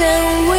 and